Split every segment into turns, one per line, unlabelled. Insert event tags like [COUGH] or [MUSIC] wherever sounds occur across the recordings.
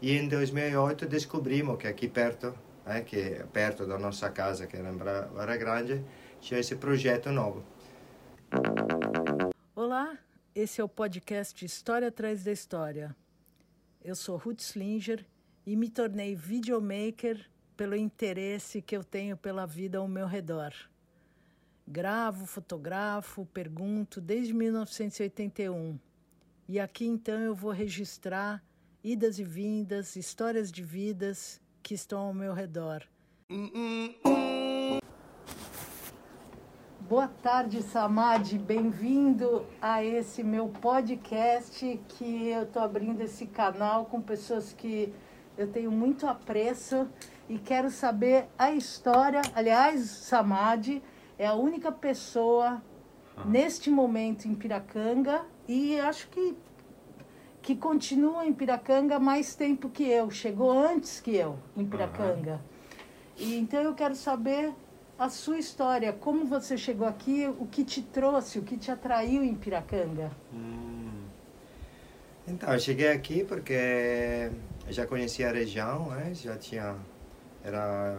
E em 2008 descobrimos que aqui perto, né, que é perto da nossa casa, que era em Barra Grande, tinha esse projeto novo.
Olá, esse é o podcast História Atrás da História. Eu sou Ruth Slinger e me tornei videomaker pelo interesse que eu tenho pela vida ao meu redor. Gravo, fotografo, pergunto desde 1981. E aqui então eu vou registrar idas e vindas, histórias de vidas que estão ao meu redor. Boa tarde, Samad. Bem-vindo a esse meu podcast que eu estou abrindo esse canal com pessoas que eu tenho muito apreço e quero saber a história. Aliás, Samad é a única pessoa ah. neste momento em Piracanga e acho que que continua em Piracanga mais tempo que eu, chegou antes que eu em Piracanga. Uhum. E então eu quero saber a sua história, como você chegou aqui, o que te trouxe, o que te atraiu em Piracanga. Hum.
Então, eu cheguei aqui porque já conhecia a região, né? já tinha, era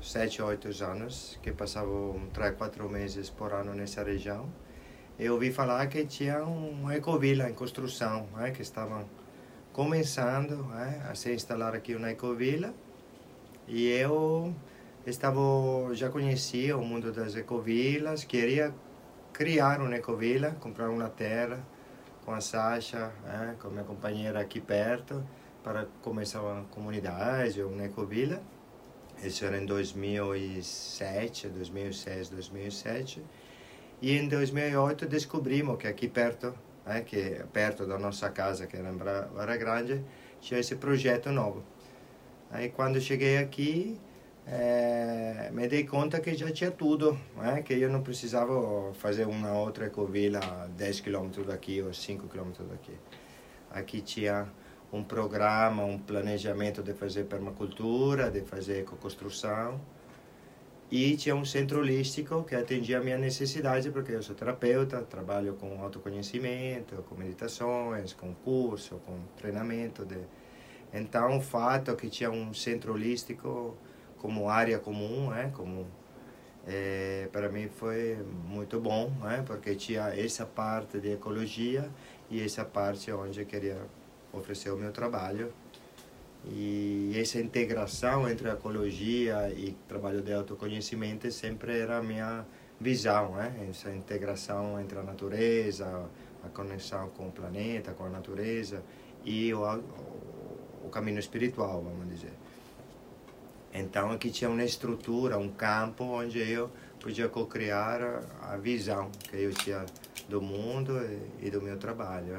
sete, oito anos que passava três, quatro meses por ano nessa região eu ouvi falar que tinha uma ecovila em construção, né, que estavam começando né, a se instalar aqui uma ecovila. E eu estava já conhecia o mundo das ecovilas, queria criar uma ecovila, comprar uma terra com a Sasha, né, com a minha companheira aqui perto, para começar uma comunidade, uma ecovila. Isso era em 2007, 2006, 2007. E em 2008 descobrimos que aqui perto, né, que perto da nossa casa, que era em Barra Grande, tinha esse projeto novo. Aí quando cheguei aqui, é, me dei conta que já tinha tudo, né, que eu não precisava fazer uma outra ecovila a 10 km daqui ou 5 km daqui. Aqui tinha um programa, um planejamento de fazer permacultura, de fazer ecoconstrução e tinha um centro holístico que atendia a minha necessidade, porque eu sou terapeuta, trabalho com autoconhecimento, com meditações, com curso, com treinamento. De... Então, o fato que tinha um centro holístico como área comum, né, como é, para mim foi muito bom, né, porque tinha essa parte de ecologia e essa parte onde eu queria oferecer o meu trabalho e essa integração entre ecologia e trabalho de autoconhecimento sempre era a minha visão, né? essa integração entre a natureza, a conexão com o planeta, com a natureza e o, o, o caminho espiritual, vamos dizer. Então aqui tinha uma estrutura, um campo onde eu podia co-criar a visão que eu tinha do mundo e, e do meu trabalho. Né?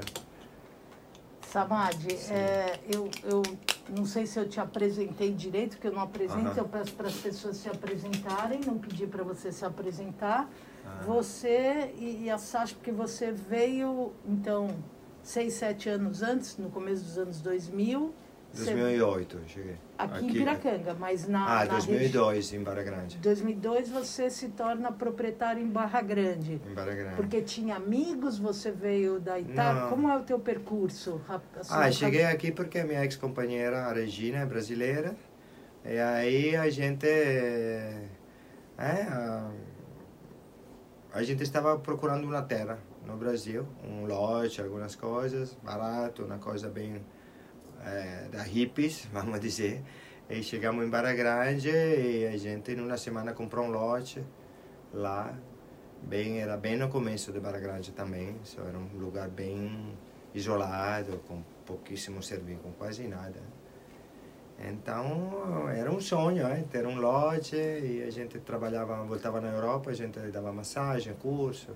Samad, é, eu, eu não sei se eu te apresentei direito, porque eu não apresento, uhum. eu peço para as pessoas se apresentarem, não pedi para você se apresentar. Uhum. Você e, e a Sasha, porque você veio, então, seis, sete anos antes, no começo dos anos 2000,
2008 cheguei.
Aqui, aqui, em Piracanga, mas na.
Ah, na 2002 em Barra Grande.
2002 você se torna proprietário em Barra Grande.
Em Barra Grande.
Porque tinha amigos, você veio da Itália. Como é o teu percurso?
Ah, cheguei aqui porque a minha ex-companheira, a Regina, é brasileira. E aí a gente. É, a, a gente estava procurando uma terra no Brasil, um lote, algumas coisas, barato, uma coisa bem é, da hippies, [LAUGHS] vamos dizer. E chegamos em Barra Grande e a gente, em uma semana, comprou um lote lá. Bem, era bem no começo de Barra Grande também. Só era um lugar bem isolado, com pouquíssimo serviço, com quase nada. Então, era um sonho, ter um lote e a gente trabalhava, voltava na Europa, a gente dava massagem, curso,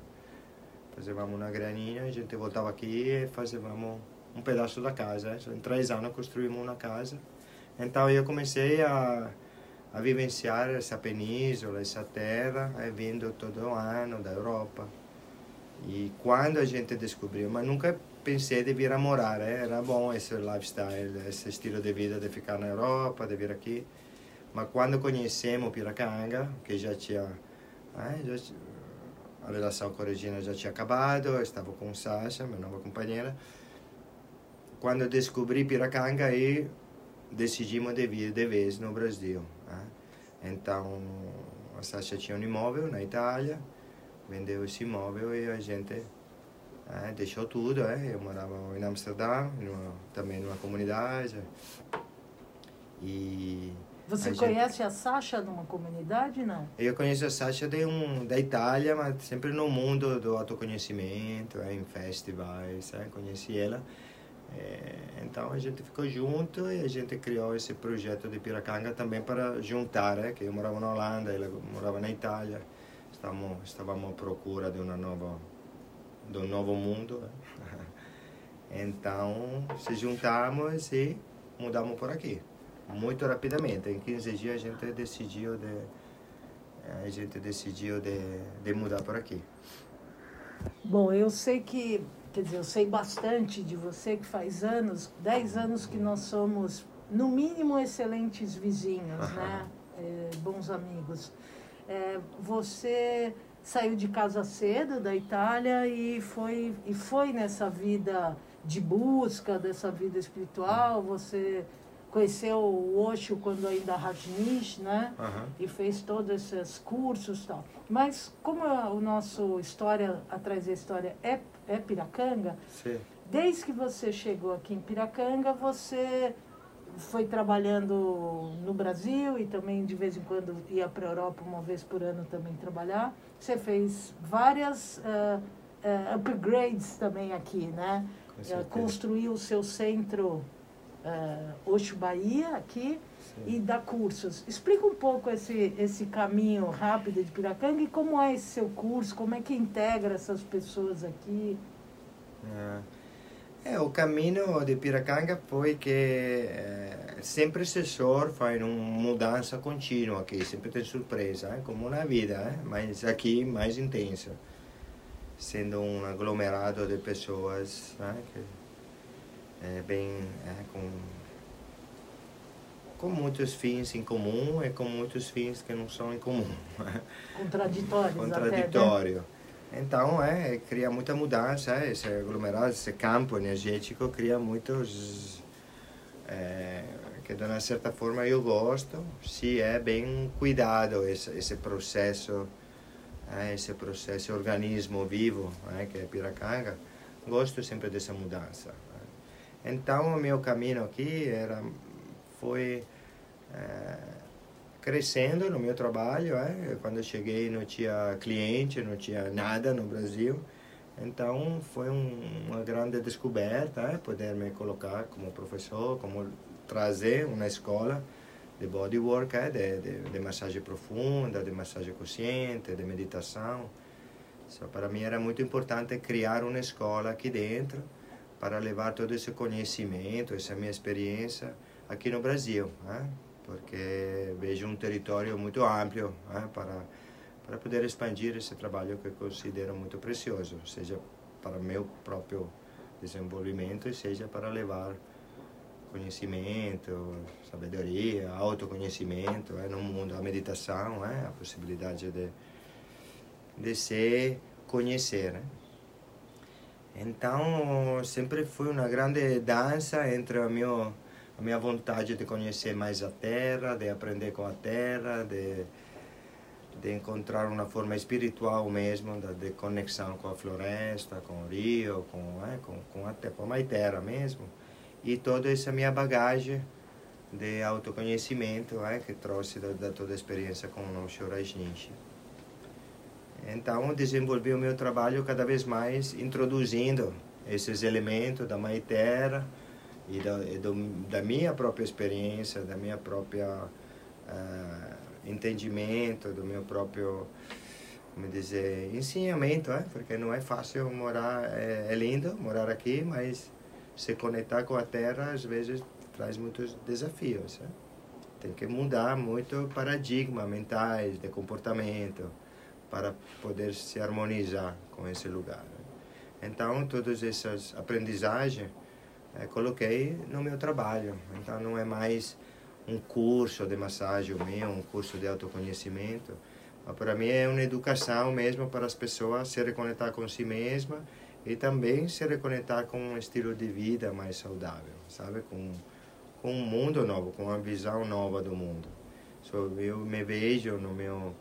fazíamos uma graninha, a gente voltava aqui e fazíamos um pedaço da casa. Em três anos construímos uma casa. Então eu comecei a, a vivenciar essa península, essa terra, vindo todo ano da Europa. E quando a gente descobriu, mas nunca pensei de vir a morar, era bom esse lifestyle, esse estilo de vida de ficar na Europa, de vir aqui. Mas quando conhecemos Piracanga, que já tinha, já, a relação com a Regina já tinha acabado, eu estava com Sasha, minha nova companheira, quando descobri Piracanga aí decidimos de vir de vez no Brasil. Né? Então, a Sasha tinha um imóvel na Itália, vendeu esse imóvel e a gente é, deixou tudo. É. Eu morava em Amsterdã, numa, também numa comunidade.
E você a conhece gente... a Sasha numa comunidade, não?
Eu conheço a Sasha de um, da Itália, mas sempre no mundo do autoconhecimento, em festivais, é, conheci ela. É, então a gente ficou junto e a gente criou esse projeto de Piracanga também para juntar, é, que eu morava na Holanda, ela morava na Itália, estávamos, estávamos à procura de uma nova, de um novo mundo. É. [LAUGHS] Então se juntamos e mudamos por aqui muito rapidamente. Em 15 dias a gente decidiu de a gente decidiu de, de mudar por aqui.
Bom, eu sei que, quer dizer, eu sei bastante de você que faz anos, 10 anos que nós somos, no mínimo, excelentes vizinhos, né? É, bons amigos. É, você saiu de casa cedo da Itália e foi, e foi nessa vida de busca, dessa vida espiritual, você conheceu o Osho quando ainda Rajneesh, né? Uhum. E fez todos esses cursos e tal. Mas como a, o nosso história atrás da história é, é Piracanga, Sim. desde que você chegou aqui em Piracanga, você foi trabalhando no Brasil e também de vez em quando ia para a Europa uma vez por ano também trabalhar. Você fez várias uh, uh, upgrades também aqui, né? Uh, construiu o seu centro uh, Oxo Bahia aqui Sim. e dá cursos. Explica um pouco esse, esse caminho rápido de Piracanga e como é esse seu curso, como é que integra essas pessoas aqui.
É, é o caminho de Piracanga foi que é, sempre assessor faz uma mudança contínua aqui, sempre tem surpresa, é, como na vida, mas aqui mais intensa, sendo um aglomerado de pessoas é, que é, bem é, com com muitos fins em comum e com muitos fins que não são em comum. [LAUGHS]
Contraditórios
Contraditório. Até, né? Então, é, cria muita mudança, esse aglomerado, esse campo energético cria muitos... É, que de uma certa forma eu gosto, se é bem cuidado esse, esse processo, é, esse processo, esse organismo vivo, é, que é Piracanga, gosto sempre dessa mudança. Então, o meu caminho aqui era, foi é, crescendo no meu trabalho. É? Quando eu cheguei, não tinha cliente, não tinha nada no Brasil. Então, foi um, uma grande descoberta é? poder me colocar como professor, como trazer uma escola de bodywork, é? de, de, de massagem profunda, de massagem consciente, de meditação. So, para mim era muito importante criar uma escola aqui dentro para levar todo esse conhecimento, essa minha experiência aqui no Brasil, né? porque vejo um território muito amplo né? para para poder expandir esse trabalho que eu considero muito precioso, seja para meu próprio desenvolvimento e seja para levar conhecimento, sabedoria, autoconhecimento né? no mundo, a meditação, né? a possibilidade de, de se conhecer. Né? Então, sempre foi uma grande dança entre a minha, a minha vontade de conhecer mais a terra, de aprender com a terra, de, de encontrar uma forma espiritual mesmo, de, de conexão com a floresta, com o rio, com, é, com, com, a, com a terra mesmo. E toda essa minha bagagem de autoconhecimento é, que trouxe da, da toda a experiência com o Shorajnishi. Então, desenvolvi o meu trabalho cada vez mais introduzindo esses elementos da Mãe Terra e da, e do, da minha própria experiência, da minha própria uh, entendimento, do meu próprio, como dizer, ensinamento, é? porque não é fácil morar, é, é lindo morar aqui, mas se conectar com a Terra às vezes traz muitos desafios. É? Tem que mudar muito paradigma mentais, de comportamento para poder se harmonizar com esse lugar. Então, todas essas aprendizagens é, coloquei no meu trabalho. Então, não é mais um curso de massagem meu, um curso de autoconhecimento, mas para mim é uma educação mesmo para as pessoas se reconectar com si mesma e também se reconectar com um estilo de vida mais saudável, sabe? Com, com um mundo novo, com uma visão nova do mundo. Eu me vejo no meu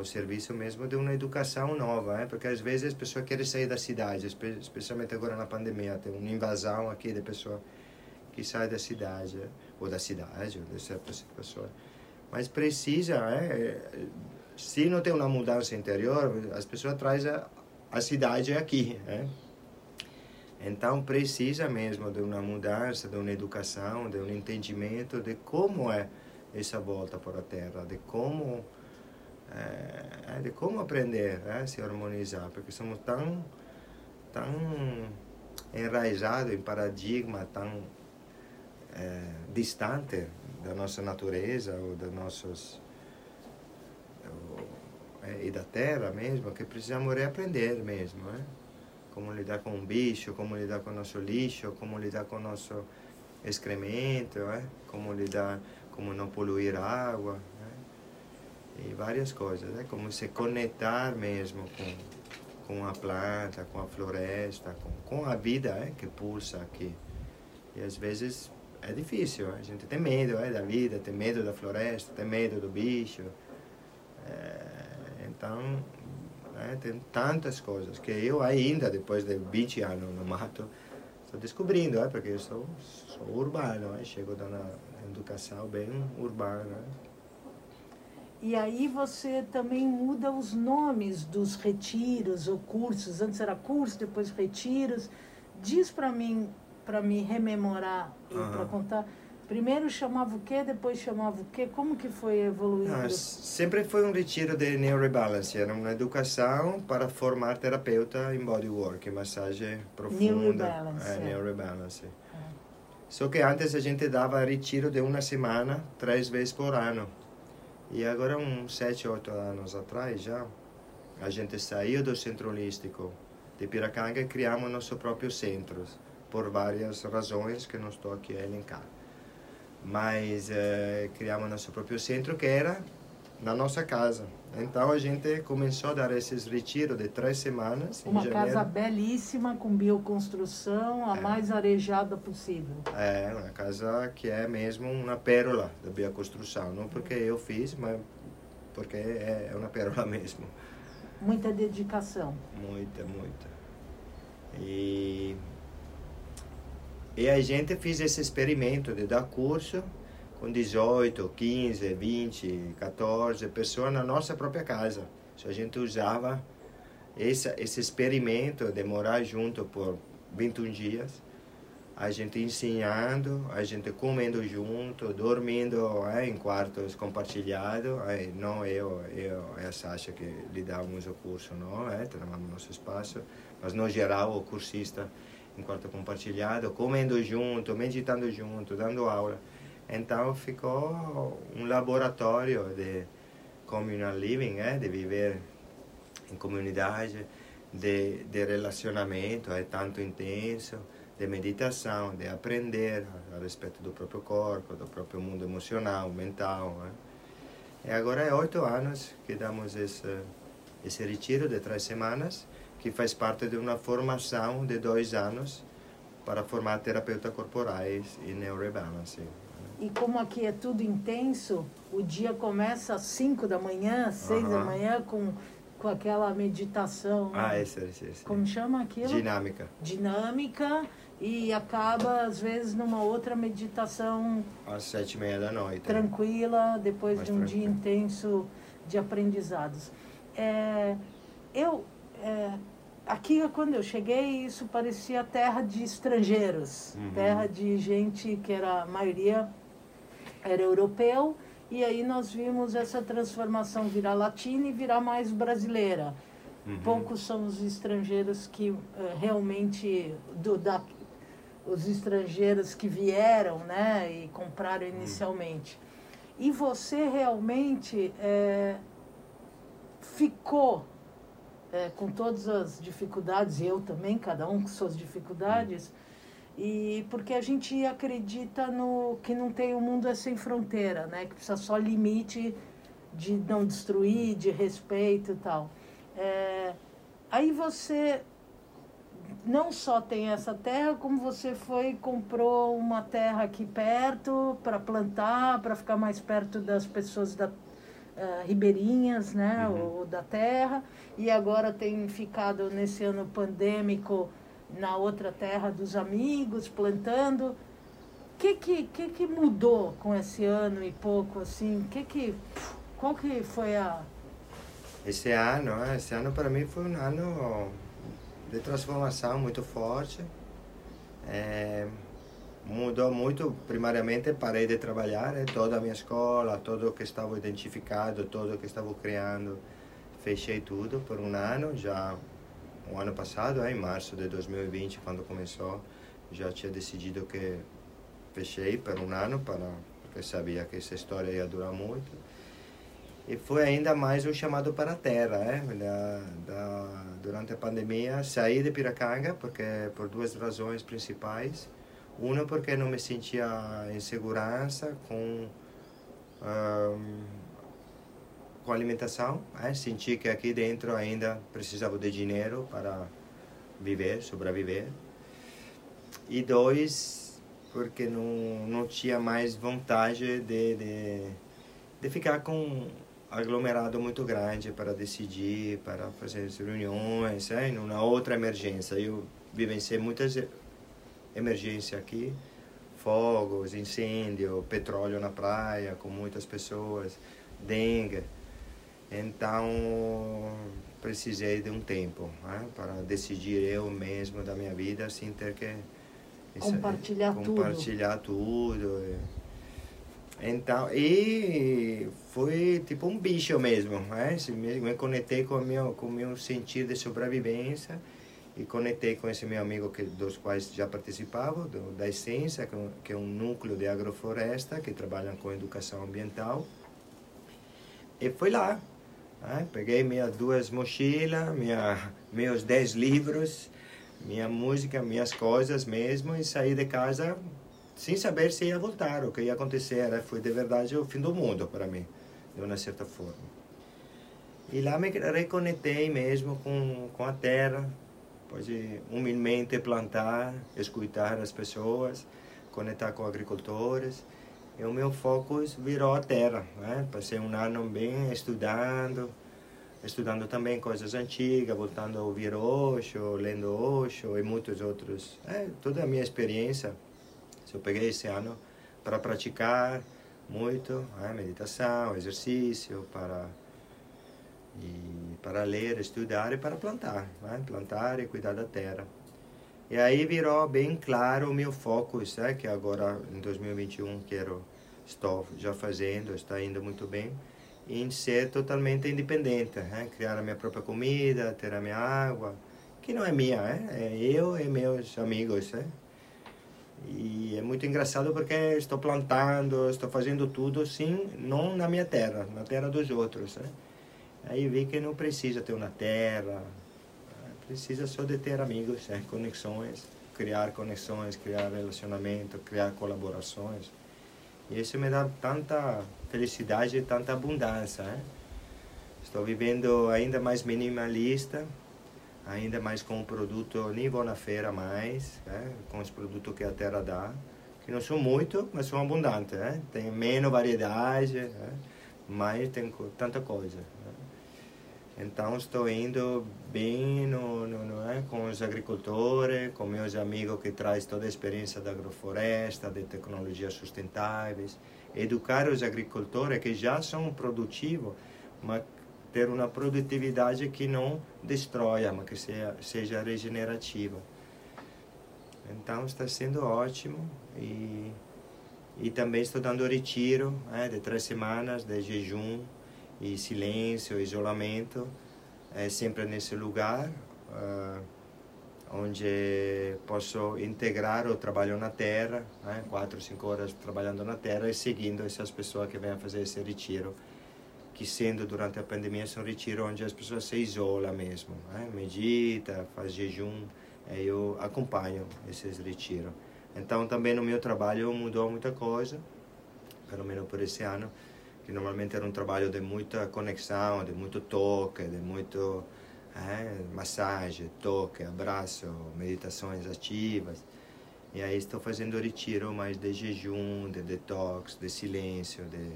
o serviço mesmo de uma educação nova, hein? porque às vezes as pessoas querem sair da cidade, especialmente agora na pandemia, tem uma invasão aqui de pessoas que saem da cidade, ou da cidade, ou de certas pessoas. Mas precisa, é, se não tem uma mudança interior, as pessoas trazem a, a cidade aqui. É? Então precisa mesmo de uma mudança, de uma educação, de um entendimento de como é essa volta para a Terra, de como é, de como aprender a né, se harmonizar, porque somos tão tão enraizados em paradigma tão é, distante da nossa natureza ou da nossos é, e da terra mesmo que precisamos reaprender mesmo, né? como lidar com um bicho, como lidar com o nosso lixo, como lidar com o nosso excremento, é? como lidar, como não poluir a água, é? E várias coisas, é? como se conectar mesmo com, com a planta, com a floresta, com, com a vida é? que pulsa aqui. E às vezes é difícil, a gente tem medo é? da vida, tem medo da floresta, tem medo do bicho. É, então, né? Tem tantas coisas que eu ainda, depois de 20 anos no mato, estou descobrindo, é? porque eu sou, sou urbano, é? chego da educação bem urbana.
E aí você também muda os nomes dos retiros ou cursos. Antes era curso, depois retiros. Diz para mim, para me rememorar e uhum. para contar Primeiro chamava o quê, depois chamava o quê? Como que foi evoluindo? Ah,
sempre foi um retiro de neurobalance, era uma educação para formar terapeuta em bodywork, massagem profunda.
Neurobalance.
É, é. neurobalance. É. Só que antes a gente dava retiro de uma semana, três vezes por ano. E agora, uns sete, oito anos atrás já, a gente saiu do centro holístico de Piracanga e criamos nosso próprio centro, por várias razões que não estou aqui a elencar. Mas eh, criamos nosso próprio centro que era na nossa casa. Então a gente começou a dar esses retiros de três semanas.
Uma casa belíssima com bioconstrução, a é. mais arejada possível.
É, uma casa que é mesmo uma pérola da bioconstrução, não porque eu fiz, mas porque é, é uma pérola [LAUGHS] mesmo.
Muita dedicação.
Muita, muita. E e a gente fez esse experimento de dar curso com 18, 15, 20, 14 pessoas na nossa própria casa. So, a gente usava esse, esse experimento de morar junto por 21 dias, a gente ensinando, a gente comendo junto, dormindo é, em quartos compartilhados. É, não eu, eu e a Sasha que lhe dávamos o curso, não, é, tínhamos nosso espaço, mas no geral o cursista em quarto compartilhado, comendo junto, meditando junto, dando aula. Então ficou um laboratório de communal living, é, de viver em comunidade, de, de relacionamento, é tanto intenso, de meditação, de aprender a respeito do próprio corpo, do próprio mundo emocional, mental. É. E agora é oito anos que damos esse, esse retiro de três semanas que faz parte de uma formação de dois anos para formar terapeutas corporais e neurobalance.
E como aqui é tudo intenso, o dia começa às 5 da manhã, às 6 da manhã, com, com aquela meditação.
Ah, esse, esse, esse.
Como chama aquilo?
Dinâmica.
Dinâmica e acaba às vezes numa outra meditação
às sete e meia da noite
tranquila depois de um tranquilo. dia intenso de aprendizados é, eu é, aqui quando eu cheguei isso parecia terra de estrangeiros uhum. terra de gente que era a maioria era europeu e aí nós vimos essa transformação virar latina e virar mais brasileira uhum. poucos são os estrangeiros que uh, realmente do da os estrangeiros que vieram né e compraram uhum. inicialmente uhum. e você realmente é, ficou é, com todas as dificuldades, eu também, cada um com suas dificuldades, e porque a gente acredita no que não tem o um mundo é sem fronteira, né? Que precisa só limite de não destruir, de respeito e tal. É, aí você não só tem essa terra, como você foi e comprou uma terra aqui perto para plantar, para ficar mais perto das pessoas da, uh, ribeirinhas, né, uhum. ou da terra, e agora tem ficado nesse ano pandêmico na outra terra dos amigos, plantando. O que, que, que, que mudou com esse ano e pouco, assim? Que que, qual que foi a...
Esse ano, esse ano para mim foi um ano de transformação muito forte. É, mudou muito, primariamente parei de trabalhar, né? toda a minha escola, tudo que estava identificado, tudo que estava criando, fechei tudo por um ano, já o ano passado, em março de 2020, quando começou, já tinha decidido que fechei por um ano, para, porque sabia que essa história ia durar muito. E foi ainda mais um chamado para a terra, né? Da, da, durante a pandemia, saí de Piracanga porque por duas razões principais. Uma, porque não me sentia em segurança com, um, com alimentação. Né? Senti que aqui dentro ainda precisava de dinheiro para viver, sobreviver. E dois, porque não, não tinha mais vontade de, de, de ficar com aglomerado muito grande para decidir, para fazer reuniões, é, numa outra emergência. Eu vivenciei muitas emergências aqui, fogos, incêndio, petróleo na praia com muitas pessoas, dengue. Então precisei de um tempo né, para decidir eu mesmo da minha vida sem ter que
compartilhar,
compartilhar tudo. tudo então, e foi tipo um bicho mesmo, né? Me conectei com o meu, com meu sentido de sobrevivência e conectei com esse meu amigo que, dos quais já participava, do, da Essência, que é um núcleo de agrofloresta que trabalha com educação ambiental. E fui lá, peguei minhas duas mochilas, minha, meus dez livros, minha música, minhas coisas mesmo e saí de casa sem saber se ia voltar, o que ia acontecer. Foi de verdade o fim do mundo para mim, de uma certa forma. E lá me reconectei mesmo com, com a terra, pode humildemente plantar, escutar as pessoas, conectar com agricultores. E o meu foco virou a terra. Né? Passei um ano bem estudando, estudando também coisas antigas, voltando a ouvir Osho, lendo Osho e muitos outros. É, toda a minha experiência eu peguei esse ano para praticar muito né, meditação, exercício, para e para ler, estudar e para plantar, né? plantar e cuidar da terra. E aí virou bem claro o meu foco, é que agora em 2021 quero estou já fazendo, está indo muito bem, em ser totalmente independente, né? criar a minha própria comida, ter a minha água, que não é minha, é, é eu e meus amigos, é? E é muito engraçado porque estou plantando, estou fazendo tudo sim, não na minha terra, na terra dos outros. Né? Aí vi que não precisa ter uma terra, precisa só de ter amigos, né? conexões, criar conexões, criar relacionamento, criar colaborações. E isso me dá tanta felicidade e tanta abundância. Né? Estou vivendo ainda mais minimalista, ainda mais com o produto, nem vou na feira mais, né? com os produtos que a terra dá, que não são muito, mas são abundantes, né? tem menos variedade, né? mas tem tanta coisa. Então estou indo bem no, no, é? com os agricultores, com meus amigos que trazem toda a experiência da agrofloresta, de tecnologias sustentáveis, educar os agricultores que já são produtivos, mas ter uma produtividade que não destrói, mas que seja, seja regenerativa. Então está sendo ótimo e, e também estou dando retiro né, de três semanas de jejum e silêncio, isolamento, é, sempre nesse lugar uh, onde posso integrar o trabalho na terra, né, quatro, cinco horas trabalhando na terra e seguindo essas pessoas que vêm fazer esse retiro que sendo durante a pandemia é um retiro onde as pessoas se isolam mesmo, né? medita, faz jejum, eu acompanho esses retiros. Então também no meu trabalho mudou muita coisa, pelo menos por esse ano, que normalmente era um trabalho de muita conexão, de muito toque, de muito é, massagem, toque, abraço, meditações ativas. E aí estou fazendo retiro mais de jejum, de detox, de silêncio, de,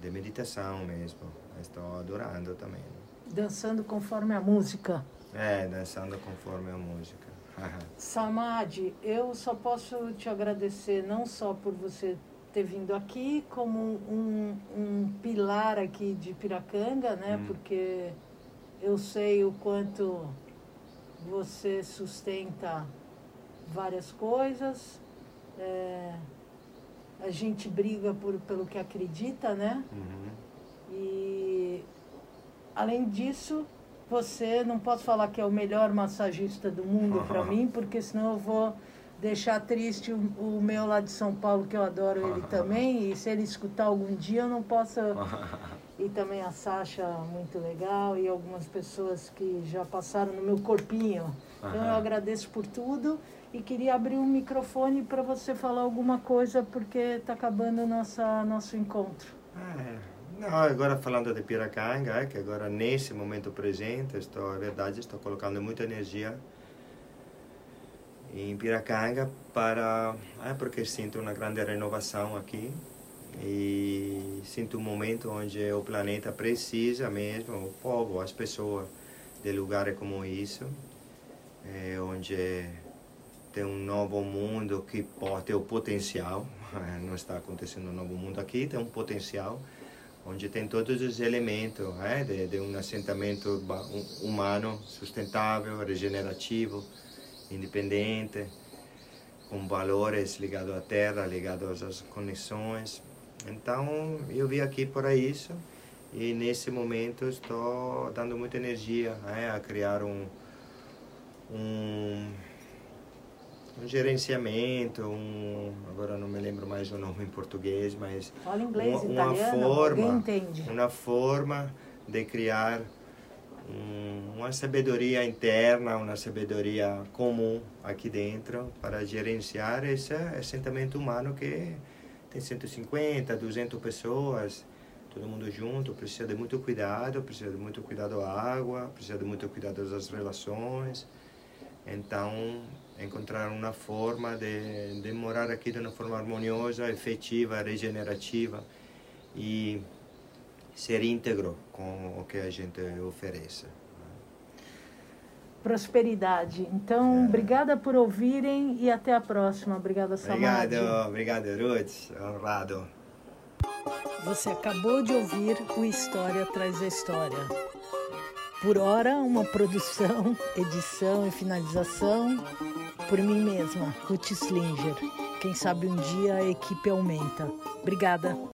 de meditação mesmo. Estou adorando também.
Dançando conforme a música.
É, dançando conforme a música. [LAUGHS]
Samad, eu só posso te agradecer não só por você ter vindo aqui, como um, um pilar aqui de Piracanga, né? Hum. Porque eu sei o quanto você sustenta várias coisas. É, a gente briga por, pelo que acredita, né? Uhum. E além disso, você não posso falar que é o melhor massagista do mundo para [LAUGHS] mim, porque senão eu vou deixar triste o, o, meu lá de São Paulo, que eu adoro ele [LAUGHS] também, e se ele escutar algum dia eu não posso. [LAUGHS] E também a Sasha, muito legal, e algumas pessoas que já passaram no meu corpinho. Então eu agradeço por tudo e queria abrir um microfone para você falar alguma coisa, porque está acabando nossa, nosso encontro.
É. Não, agora falando de Piracanga, que agora nesse momento presente, estou, é verdade, estou colocando muita energia em Piracanga para, é porque sinto uma grande renovação aqui e sinto um momento onde o planeta precisa mesmo, o povo, as pessoas de lugares como isso, é, onde tem um novo mundo que pode ter o potencial, [LAUGHS] não está acontecendo um novo mundo aqui, tem um potencial onde tem todos os elementos é, de, de um assentamento humano sustentável, regenerativo, independente, com valores ligados à terra, ligados às conexões. Então, eu vim aqui para isso e nesse momento estou dando muita energia é, a criar um, um um gerenciamento, um, agora não me lembro mais o nome em português, mas
Fala inglês,
uma,
uma italiano,
forma, uma forma de criar uma sabedoria interna, uma sabedoria comum aqui dentro para gerenciar esse assentamento humano que tem 150, 200 pessoas, todo mundo junto, precisa de muito cuidado, precisa de muito cuidado à água, precisa de muito cuidado das relações. Então, encontrar uma forma de, de morar aqui de uma forma harmoniosa, efetiva, regenerativa e ser íntegro com o que a gente oferece.
Prosperidade. Então, é. obrigada por ouvirem e até a próxima. Obrigada, Samad.
Obrigado, obrigado, Ruth. Honrado.
Você acabou de ouvir o História Traz a História. Por hora, uma produção, edição e finalização por mim mesma, Ruth Slinger. Quem sabe um dia a equipe aumenta. Obrigada.